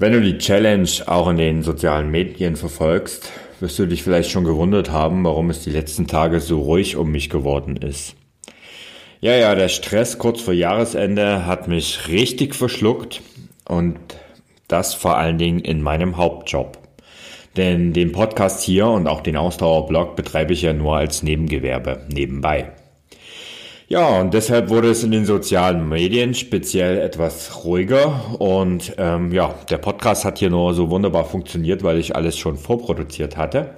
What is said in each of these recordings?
Wenn du die Challenge auch in den sozialen Medien verfolgst, wirst du dich vielleicht schon gewundert haben, warum es die letzten Tage so ruhig um mich geworden ist. Ja, ja, der Stress kurz vor Jahresende hat mich richtig verschluckt und das vor allen Dingen in meinem Hauptjob. Denn den Podcast hier und auch den Ausdauerblog betreibe ich ja nur als Nebengewerbe nebenbei. Ja, und deshalb wurde es in den sozialen Medien speziell etwas ruhiger. Und ähm, ja, der Podcast hat hier nur so wunderbar funktioniert, weil ich alles schon vorproduziert hatte.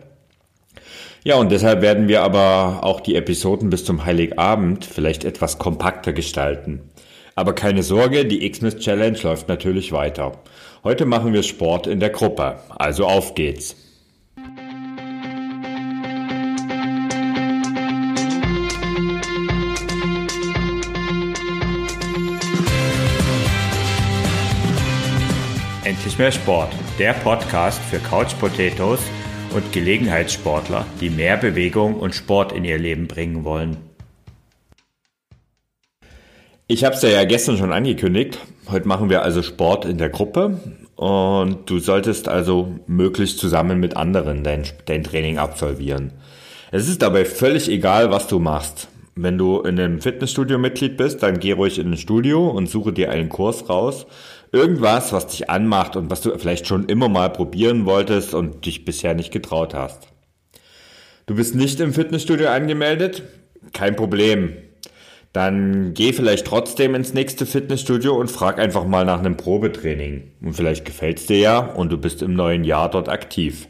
Ja, und deshalb werden wir aber auch die Episoden bis zum Heiligabend vielleicht etwas kompakter gestalten. Aber keine Sorge, die Xmas Challenge läuft natürlich weiter. Heute machen wir Sport in der Gruppe. Also auf geht's. Mehr Sport, der Podcast für Couch Potatoes und Gelegenheitssportler, die mehr Bewegung und Sport in ihr Leben bringen wollen. Ich habe es ja gestern schon angekündigt. Heute machen wir also Sport in der Gruppe und du solltest also möglichst zusammen mit anderen dein, dein Training absolvieren. Es ist dabei völlig egal, was du machst. Wenn du in einem Fitnessstudio Mitglied bist, dann geh ruhig in ein Studio und suche dir einen Kurs raus. Irgendwas, was dich anmacht und was du vielleicht schon immer mal probieren wolltest und dich bisher nicht getraut hast. Du bist nicht im Fitnessstudio angemeldet? Kein Problem dann geh vielleicht trotzdem ins nächste Fitnessstudio und frag einfach mal nach einem Probetraining. Und vielleicht gefällt's dir ja und du bist im neuen Jahr dort aktiv.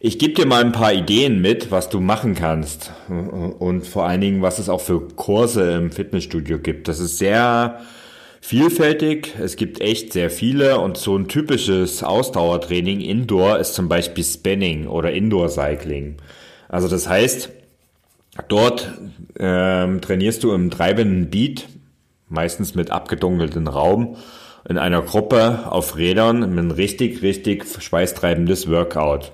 Ich gebe dir mal ein paar Ideen mit, was du machen kannst und vor allen Dingen, was es auch für Kurse im Fitnessstudio gibt. Das ist sehr vielfältig. Es gibt echt sehr viele und so ein typisches Ausdauertraining Indoor ist zum Beispiel Spinning oder Indoor Cycling. Also das heißt, Dort ähm, trainierst du im treibenden Beat, meistens mit abgedunkeltem Raum, in einer Gruppe auf Rädern mit einem richtig, richtig schweißtreibendes Workout.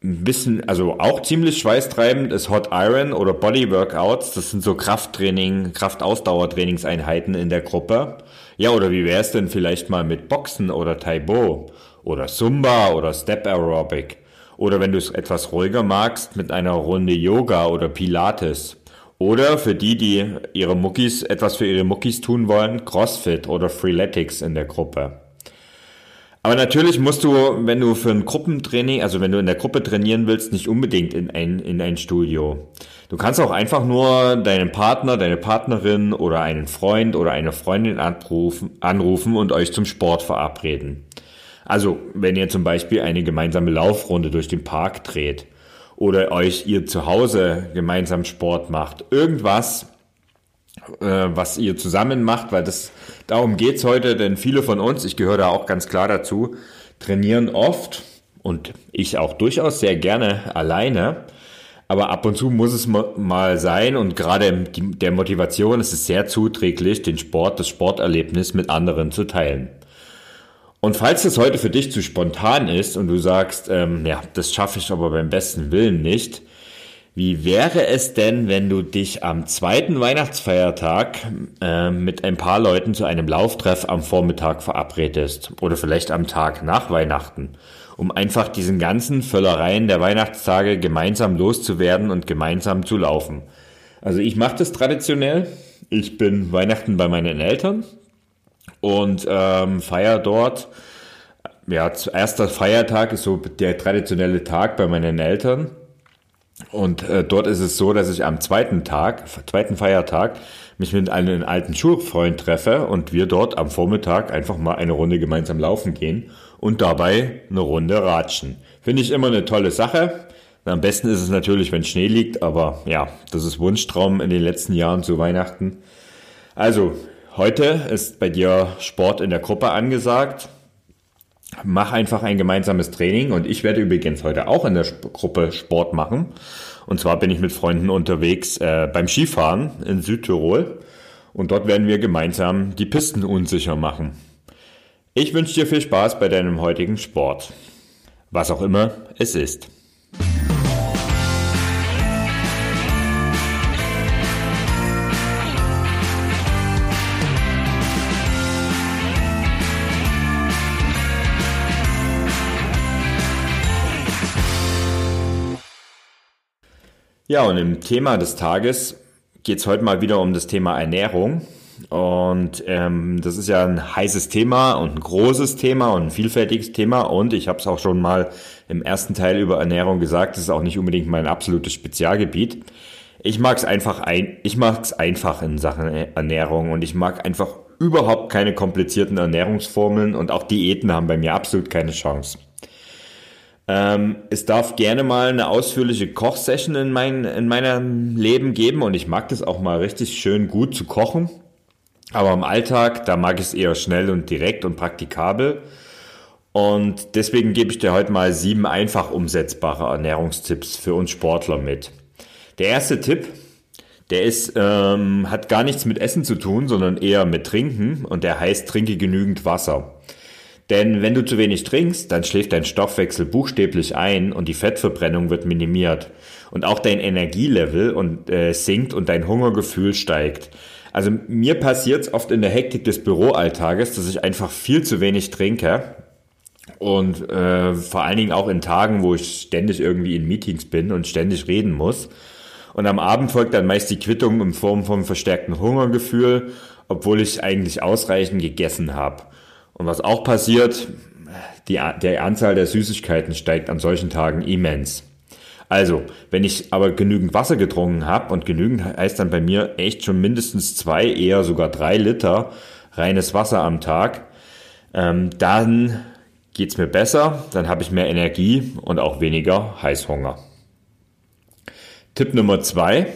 Ein bisschen, also auch ziemlich schweißtreibend ist Hot Iron oder Body Workouts. Das sind so Krafttraining, Kraftausdauertrainingseinheiten in der Gruppe. Ja, oder wie wäre es denn vielleicht mal mit Boxen oder Taibo oder Zumba oder Step Aerobic? Oder wenn du es etwas ruhiger magst, mit einer Runde Yoga oder Pilates. Oder für die, die ihre Muckis, etwas für ihre Muckis tun wollen, CrossFit oder Freeletics in der Gruppe. Aber natürlich musst du, wenn du für ein Gruppentraining, also wenn du in der Gruppe trainieren willst, nicht unbedingt in ein, in ein Studio. Du kannst auch einfach nur deinen Partner, deine Partnerin oder einen Freund oder eine Freundin anrufen, anrufen und euch zum Sport verabreden. Also, wenn ihr zum Beispiel eine gemeinsame Laufrunde durch den Park dreht oder euch ihr zu Hause gemeinsam Sport macht, irgendwas, was ihr zusammen macht, weil das darum geht's heute, denn viele von uns, ich gehöre da auch ganz klar dazu, trainieren oft und ich auch durchaus sehr gerne alleine. Aber ab und zu muss es mal sein und gerade der Motivation ist es sehr zuträglich, den Sport, das Sporterlebnis mit anderen zu teilen. Und falls das heute für dich zu spontan ist und du sagst, ähm, ja, das schaffe ich aber beim besten Willen nicht, wie wäre es denn, wenn du dich am zweiten Weihnachtsfeiertag äh, mit ein paar Leuten zu einem Lauftreff am Vormittag verabredest oder vielleicht am Tag nach Weihnachten, um einfach diesen ganzen Völlereien der Weihnachtstage gemeinsam loszuwerden und gemeinsam zu laufen? Also ich mache das traditionell. Ich bin Weihnachten bei meinen Eltern, und ähm, feier dort. Ja, erster Feiertag ist so der traditionelle Tag bei meinen Eltern. Und äh, dort ist es so, dass ich am zweiten Tag, zweiten Feiertag, mich mit einem alten Schulfreund treffe und wir dort am Vormittag einfach mal eine Runde gemeinsam laufen gehen und dabei eine Runde ratschen. Finde ich immer eine tolle Sache. Am besten ist es natürlich, wenn Schnee liegt, aber ja, das ist Wunschtraum in den letzten Jahren zu Weihnachten. Also, Heute ist bei dir Sport in der Gruppe angesagt. Mach einfach ein gemeinsames Training und ich werde übrigens heute auch in der Gruppe Sport machen. Und zwar bin ich mit Freunden unterwegs äh, beim Skifahren in Südtirol und dort werden wir gemeinsam die Pisten unsicher machen. Ich wünsche dir viel Spaß bei deinem heutigen Sport. Was auch immer es ist. Ja, und im Thema des Tages geht es heute mal wieder um das Thema Ernährung. Und ähm, das ist ja ein heißes Thema und ein großes Thema und ein vielfältiges Thema. Und ich habe es auch schon mal im ersten Teil über Ernährung gesagt, das ist auch nicht unbedingt mein absolutes Spezialgebiet. Ich mag es einfach ein, ich mag es einfach in Sachen Ernährung und ich mag einfach überhaupt keine komplizierten Ernährungsformeln und auch Diäten haben bei mir absolut keine Chance. Ähm, es darf gerne mal eine ausführliche Kochsession in, mein, in meinem Leben geben und ich mag das auch mal richtig schön gut zu kochen. Aber im Alltag, da mag ich es eher schnell und direkt und praktikabel. Und deswegen gebe ich dir heute mal sieben einfach umsetzbare Ernährungstipps für uns Sportler mit. Der erste Tipp, der ist, ähm, hat gar nichts mit Essen zu tun, sondern eher mit Trinken und der heißt, trinke genügend Wasser. Denn wenn du zu wenig trinkst, dann schläft dein Stoffwechsel buchstäblich ein und die Fettverbrennung wird minimiert. Und auch dein Energielevel und, äh, sinkt und dein Hungergefühl steigt. Also mir passiert es oft in der Hektik des Büroalltages, dass ich einfach viel zu wenig trinke. Und äh, vor allen Dingen auch in Tagen, wo ich ständig irgendwie in Meetings bin und ständig reden muss. Und am Abend folgt dann meist die Quittung in Form von verstärktem Hungergefühl, obwohl ich eigentlich ausreichend gegessen habe. Und was auch passiert, die, der Anzahl der Süßigkeiten steigt an solchen Tagen immens. Also, wenn ich aber genügend Wasser getrunken habe, und genügend heißt dann bei mir echt schon mindestens zwei, eher sogar drei Liter reines Wasser am Tag, ähm, dann geht's mir besser, dann habe ich mehr Energie und auch weniger Heißhunger. Tipp Nummer zwei,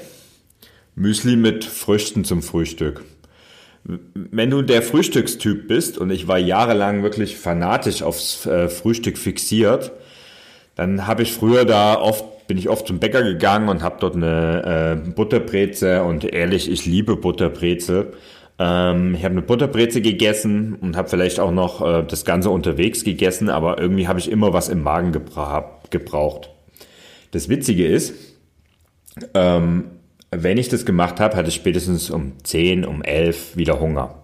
Müsli mit Früchten zum Frühstück. Wenn du der Frühstückstyp bist, und ich war jahrelang wirklich fanatisch aufs äh, Frühstück fixiert, dann habe ich früher da oft, bin ich oft zum Bäcker gegangen und habe dort eine äh, Butterbreze und ehrlich, ich liebe Butterbrezel. Ähm, ich habe eine Butterbreze gegessen und habe vielleicht auch noch äh, das Ganze unterwegs gegessen, aber irgendwie habe ich immer was im Magen gebra gebraucht. Das Witzige ist, ähm, wenn ich das gemacht habe, hatte ich spätestens um 10, um 11 wieder Hunger.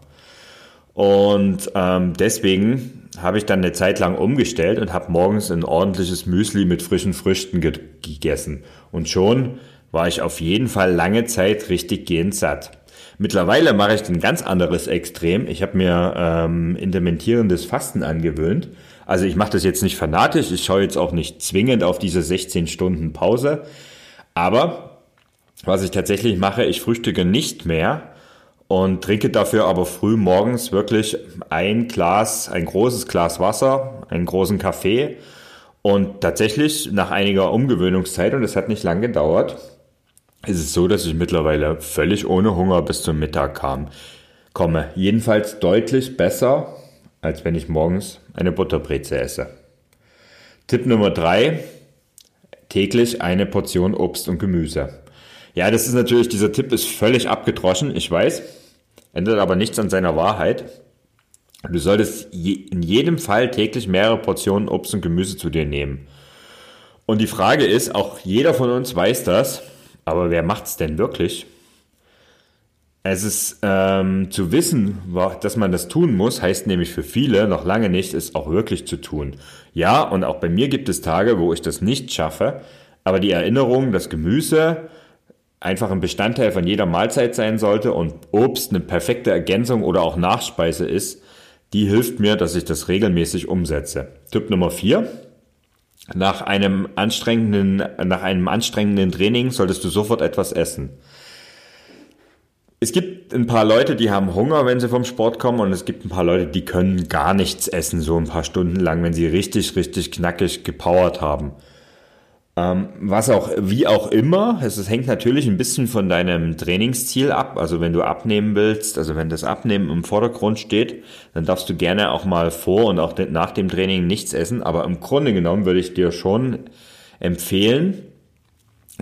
Und ähm, deswegen habe ich dann eine Zeit lang umgestellt und habe morgens ein ordentliches Müsli mit frischen Früchten ge gegessen. Und schon war ich auf jeden Fall lange Zeit richtig gehend satt. Mittlerweile mache ich ein ganz anderes Extrem. Ich habe mir ähm, intermentierendes Fasten angewöhnt. Also ich mache das jetzt nicht fanatisch, ich schaue jetzt auch nicht zwingend auf diese 16 Stunden Pause. Aber was ich tatsächlich mache, ich frühstücke nicht mehr und trinke dafür aber früh morgens wirklich ein Glas, ein großes Glas Wasser, einen großen Kaffee. Und tatsächlich nach einiger Umgewöhnungszeit, und es hat nicht lange gedauert, ist es so, dass ich mittlerweile völlig ohne Hunger bis zum Mittag kam, komme. Jedenfalls deutlich besser, als wenn ich morgens eine Butterbreze esse. Tipp Nummer drei: täglich eine Portion Obst und Gemüse. Ja, das ist natürlich, dieser Tipp ist völlig abgedroschen, ich weiß, ändert aber nichts an seiner Wahrheit. Du solltest in jedem Fall täglich mehrere Portionen Obst und Gemüse zu dir nehmen. Und die Frage ist, auch jeder von uns weiß das, aber wer macht's denn wirklich? Es ist ähm, zu wissen, dass man das tun muss, heißt nämlich für viele noch lange nicht, es auch wirklich zu tun. Ja, und auch bei mir gibt es Tage, wo ich das nicht schaffe, aber die Erinnerung, dass Gemüse einfach ein Bestandteil von jeder Mahlzeit sein sollte und Obst eine perfekte Ergänzung oder auch Nachspeise ist, die hilft mir, dass ich das regelmäßig umsetze. Tipp Nummer vier: Nach einem anstrengenden, nach einem anstrengenden Training solltest du sofort etwas essen. Es gibt ein paar Leute, die haben Hunger, wenn sie vom Sport kommen, und es gibt ein paar Leute, die können gar nichts essen, so ein paar Stunden lang, wenn sie richtig, richtig knackig gepowert haben. Ähm, was auch, wie auch immer, es, es hängt natürlich ein bisschen von deinem Trainingsziel ab. Also wenn du abnehmen willst, also wenn das Abnehmen im Vordergrund steht, dann darfst du gerne auch mal vor und auch nach dem Training nichts essen. Aber im Grunde genommen würde ich dir schon empfehlen,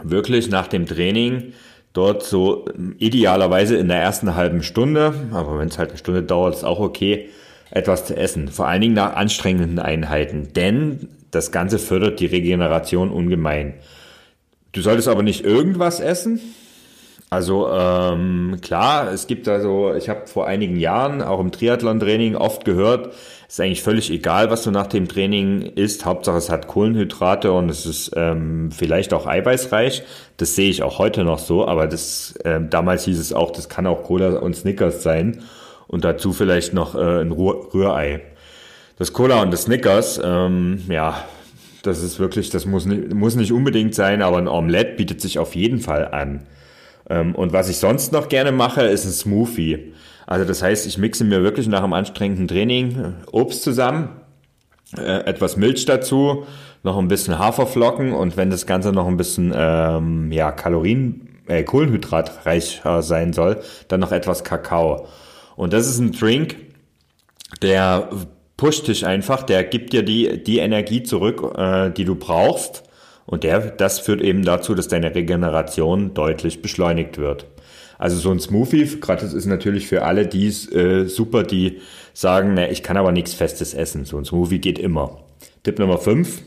wirklich nach dem Training dort so idealerweise in der ersten halben Stunde, aber wenn es halt eine Stunde dauert, ist auch okay, etwas zu essen. Vor allen Dingen nach anstrengenden Einheiten. Denn das Ganze fördert die Regeneration ungemein. Du solltest aber nicht irgendwas essen. Also ähm, klar, es gibt also, ich habe vor einigen Jahren auch im Triathlon-Training oft gehört, Ist eigentlich völlig egal, was du nach dem Training isst. Hauptsache es hat Kohlenhydrate und es ist ähm, vielleicht auch eiweißreich. Das sehe ich auch heute noch so, aber das äh, damals hieß es auch, das kann auch Cola und Snickers sein und dazu vielleicht noch äh, ein Rührei. Das Cola und das Snickers, ähm, ja, das ist wirklich, das muss nicht, muss nicht unbedingt sein, aber ein Omelette bietet sich auf jeden Fall an. Ähm, und was ich sonst noch gerne mache, ist ein Smoothie. Also das heißt, ich mixe mir wirklich nach einem anstrengenden Training äh, Obst zusammen, äh, etwas Milch dazu, noch ein bisschen Haferflocken und wenn das Ganze noch ein bisschen ähm, ja, Kalorien, äh, Kohlenhydratreicher sein soll, dann noch etwas Kakao. Und das ist ein Drink, der pusht dich einfach, der gibt dir die, die Energie zurück, äh, die du brauchst. Und der, das führt eben dazu, dass deine Regeneration deutlich beschleunigt wird. Also so ein Smoothie, das ist natürlich für alle die äh, super, die sagen, na, ich kann aber nichts Festes essen. So ein Smoothie geht immer. Tipp Nummer 5.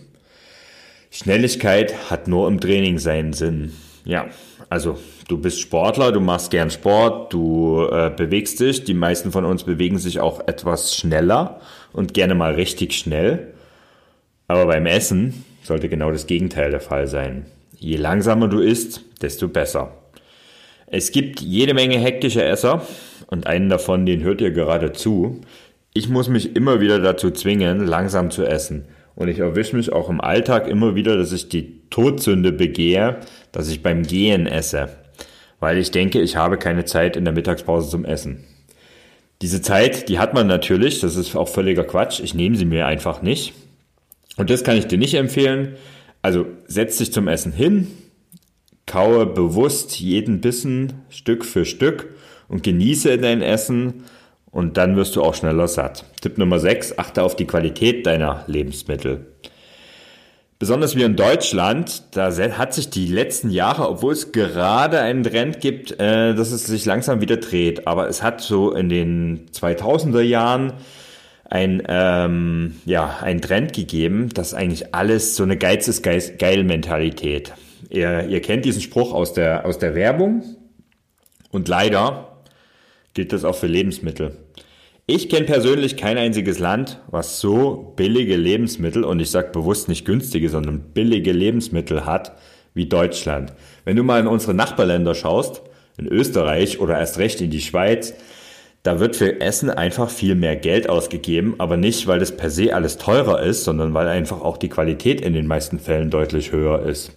Schnelligkeit hat nur im Training seinen Sinn. Ja, also du bist Sportler, du machst gern Sport, du äh, bewegst dich. Die meisten von uns bewegen sich auch etwas schneller und gerne mal richtig schnell. Aber beim Essen sollte genau das Gegenteil der Fall sein. Je langsamer du isst, desto besser. Es gibt jede Menge hektische Esser und einen davon, den hört ihr gerade zu. Ich muss mich immer wieder dazu zwingen, langsam zu essen. Und ich erwische mich auch im Alltag immer wieder, dass ich die Todsünde begehe, dass ich beim Gehen esse. Weil ich denke, ich habe keine Zeit in der Mittagspause zum Essen. Diese Zeit, die hat man natürlich, das ist auch völliger Quatsch. Ich nehme sie mir einfach nicht. Und das kann ich dir nicht empfehlen. Also setz dich zum Essen hin, Kaue bewusst jeden Bissen Stück für Stück und genieße dein Essen und dann wirst du auch schneller satt. Tipp Nummer 6, achte auf die Qualität deiner Lebensmittel. Besonders wie in Deutschland, da hat sich die letzten Jahre, obwohl es gerade einen Trend gibt, äh, dass es sich langsam wieder dreht, aber es hat so in den 2000er Jahren ein, ähm, ja, ein Trend gegeben, dass eigentlich alles so eine Geiz ist geil Mentalität. Ihr, ihr kennt diesen Spruch aus der, aus der Werbung und leider gilt das auch für Lebensmittel. Ich kenne persönlich kein einziges Land, was so billige Lebensmittel, und ich sage bewusst nicht günstige, sondern billige Lebensmittel hat wie Deutschland. Wenn du mal in unsere Nachbarländer schaust, in Österreich oder erst recht in die Schweiz, da wird für Essen einfach viel mehr Geld ausgegeben, aber nicht, weil das per se alles teurer ist, sondern weil einfach auch die Qualität in den meisten Fällen deutlich höher ist.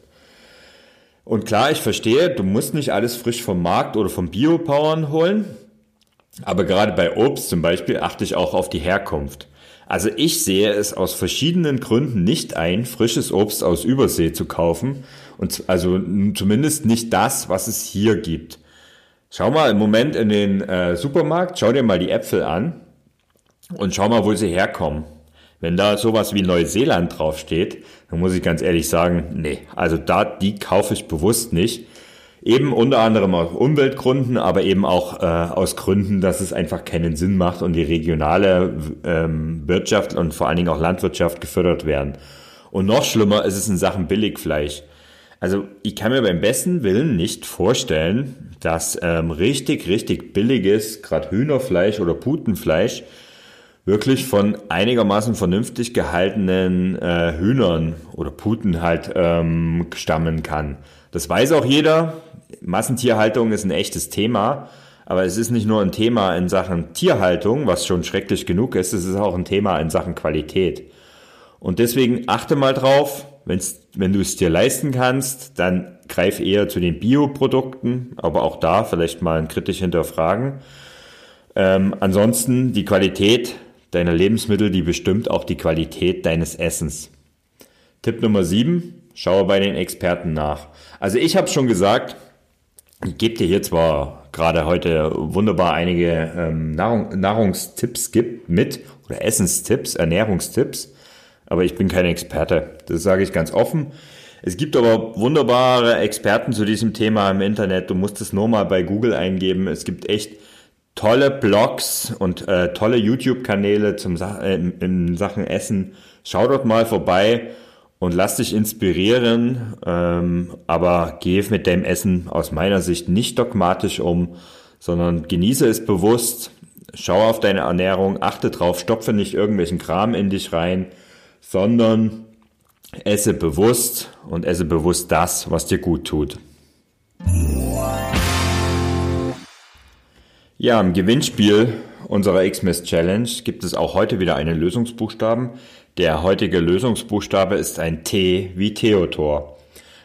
Und klar, ich verstehe, du musst nicht alles frisch vom Markt oder vom Biopowern holen. Aber gerade bei Obst zum Beispiel achte ich auch auf die Herkunft. Also ich sehe es aus verschiedenen Gründen nicht ein, frisches Obst aus Übersee zu kaufen. Und also zumindest nicht das, was es hier gibt. Schau mal im Moment in den äh, Supermarkt, schau dir mal die Äpfel an und schau mal, wo sie herkommen. Wenn da sowas wie Neuseeland draufsteht, dann muss ich ganz ehrlich sagen, nee, also da, die kaufe ich bewusst nicht. Eben unter anderem aus Umweltgründen, aber eben auch äh, aus Gründen, dass es einfach keinen Sinn macht und die regionale ähm, Wirtschaft und vor allen Dingen auch Landwirtschaft gefördert werden. Und noch schlimmer ist es in Sachen Billigfleisch. Also ich kann mir beim besten Willen nicht vorstellen, dass ähm, richtig, richtig billiges, gerade Hühnerfleisch oder Putenfleisch, wirklich von einigermaßen vernünftig gehaltenen äh, Hühnern oder Puten halt ähm, stammen kann. Das weiß auch jeder. Massentierhaltung ist ein echtes Thema. Aber es ist nicht nur ein Thema in Sachen Tierhaltung, was schon schrecklich genug ist, es ist auch ein Thema in Sachen Qualität. Und deswegen achte mal drauf, wenn's, wenn du es dir leisten kannst, dann greif eher zu den Bioprodukten, aber auch da vielleicht mal kritisch hinterfragen. Ähm, ansonsten die Qualität deiner Lebensmittel, die bestimmt auch die Qualität deines Essens. Tipp Nummer 7, schaue bei den Experten nach. Also ich habe schon gesagt, ich gebe dir hier zwar gerade heute wunderbar einige ähm, Nahrung, Nahrungstipps gibt mit oder Essenstipps, Ernährungstipps, aber ich bin kein Experte. Das sage ich ganz offen. Es gibt aber wunderbare Experten zu diesem Thema im Internet. Du musst es nur mal bei Google eingeben. Es gibt echt tolle Blogs und äh, tolle YouTube-Kanäle zum äh, in Sachen Essen. Schau dort mal vorbei und lass dich inspirieren, ähm, aber geh mit dem Essen aus meiner Sicht nicht dogmatisch um, sondern genieße es bewusst, Schau auf deine Ernährung, achte drauf, stopfe nicht irgendwelchen Kram in dich rein, sondern esse bewusst und esse bewusst das, was dir gut tut. Ja, im Gewinnspiel unserer Xmas Challenge gibt es auch heute wieder einen Lösungsbuchstaben. Der heutige Lösungsbuchstabe ist ein T wie Theodor.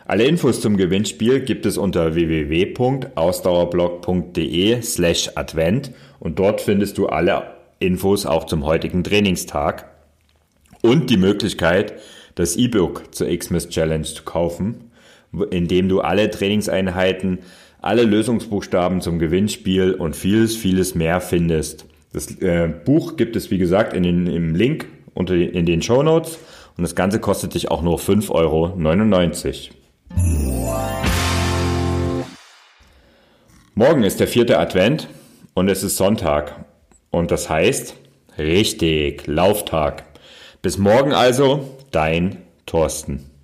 Alle Infos zum Gewinnspiel gibt es unter www.ausdauerblog.de slash Advent und dort findest du alle Infos auch zum heutigen Trainingstag und die Möglichkeit, das E-Book zur Xmas Challenge zu kaufen, indem du alle Trainingseinheiten, alle Lösungsbuchstaben zum Gewinnspiel und vieles, vieles mehr findest. Das äh, Buch gibt es, wie gesagt, in den, im Link unter, in den Show Notes und das Ganze kostet dich auch nur 5,99 Euro. Morgen ist der vierte Advent und es ist Sonntag. Und das heißt, richtig, Lauftag. Bis morgen also, dein Thorsten.